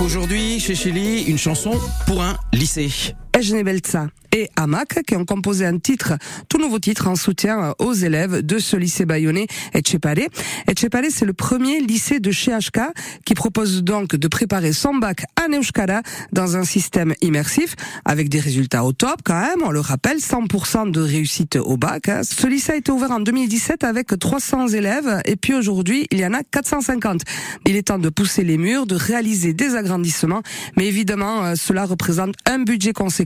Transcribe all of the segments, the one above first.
Aujourd'hui, chez Chili, une chanson pour un lycée. Ejnebelza et Amac qui ont composé un titre, tout nouveau titre en soutien aux élèves de ce lycée bayonnais Etchepare. Etchepare, c'est le premier lycée de chez HK qui propose donc de préparer son bac à Neuskara dans un système immersif avec des résultats au top quand même, on le rappelle, 100% de réussite au bac. Hein. Ce lycée a été ouvert en 2017 avec 300 élèves et puis aujourd'hui il y en a 450. Il est temps de pousser les murs, de réaliser des agrandissements, mais évidemment euh, cela représente un budget conséquent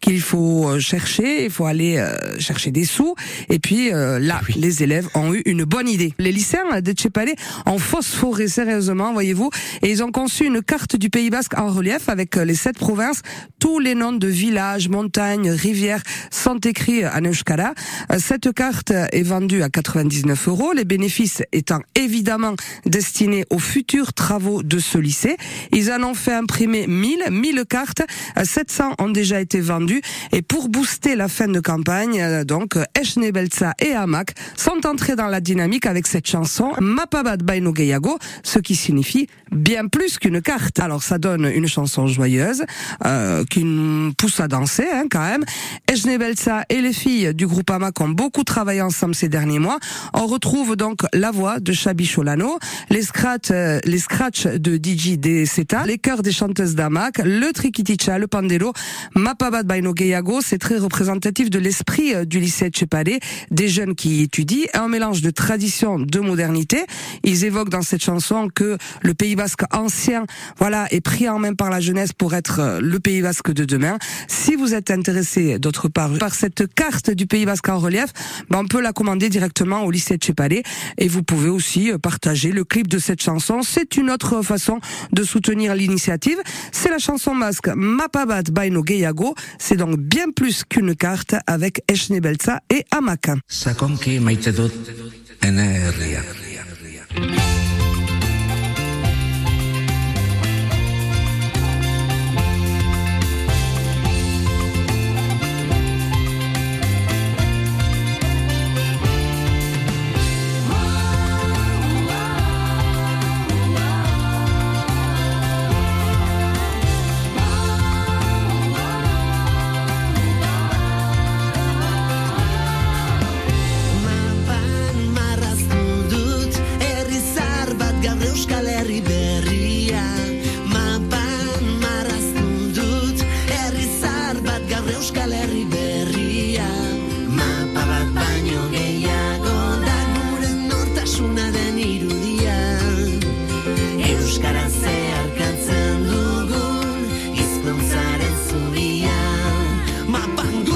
qu'il faut euh, chercher, il faut aller euh, chercher des sous. Et puis euh, là, les élèves ont eu une bonne idée. Les lycéens de Tchépalé ont phosphoré sérieusement, voyez-vous, et ils ont conçu une carte du Pays Basque en relief avec les sept provinces. Tous les noms de villages, montagnes, rivières sont écrits à Neuskara. Cette carte est vendue à 99 euros, les bénéfices étant évidemment destinés aux futurs travaux de ce lycée. Ils en ont fait imprimer 1000, 1000 cartes, 700 ont déjà été vendues et pour booster la fin de campagne, euh, donc Eshne Belza et Amak sont entrés dans la dynamique avec cette chanson Mapabad Baino Geyago, ce qui signifie bien plus qu'une carte. Alors ça donne une chanson joyeuse euh, qui nous pousse à danser hein, quand même. Eshne Belza et les filles du groupe Amak ont beaucoup travaillé ensemble ces derniers mois. On retrouve donc la voix de Chabi Cholano, les scratchs, euh, les scratchs de DJ Seta, les chœurs des chanteuses d'Amak, le trikiticha, le pandelo, Mapabad Baino Geyago c'est très représentatif de l'esprit euh, du lycée de Chepalé, des jeunes qui y étudient, un mélange de tradition, de modernité. Ils évoquent dans cette chanson que le Pays Basque ancien, voilà, est pris en main par la jeunesse pour être euh, le Pays Basque de demain. Si vous êtes intéressé, d'autre part, par cette carte du Pays Basque en relief, ben on peut la commander directement au lycée de Chepalé et vous pouvez aussi euh, partager le clip de cette chanson. C'est une autre façon de soutenir l'initiative. C'est la chanson basque Mapabat Baino Geyago. C'est donc bien plus qu'une carte avec Echnebelza et Amaka. Bang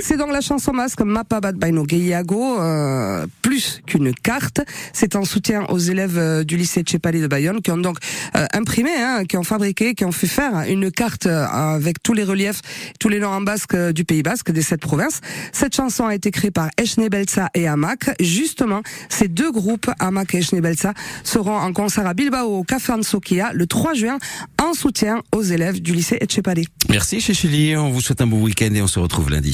C'est donc la chanson masque Mapa Bad Baino euh, plus qu'une carte. C'est en soutien aux élèves euh, du lycée Tchepali de Bayonne qui ont donc euh, imprimé, hein, qui ont fabriqué, qui ont fait faire une carte euh, avec tous les reliefs, tous les noms en basque du Pays Basque, des sept provinces. Cette chanson a été créée par Echnebelsa et Amak. Justement, ces deux groupes, Amak et Echnebelsa, seront en concert à Bilbao au Café Ansokia le 3 juin en soutien aux élèves du lycée Etchepare. Merci Chéchili, on vous souhaite un bon week-end et on se retrouve lundi.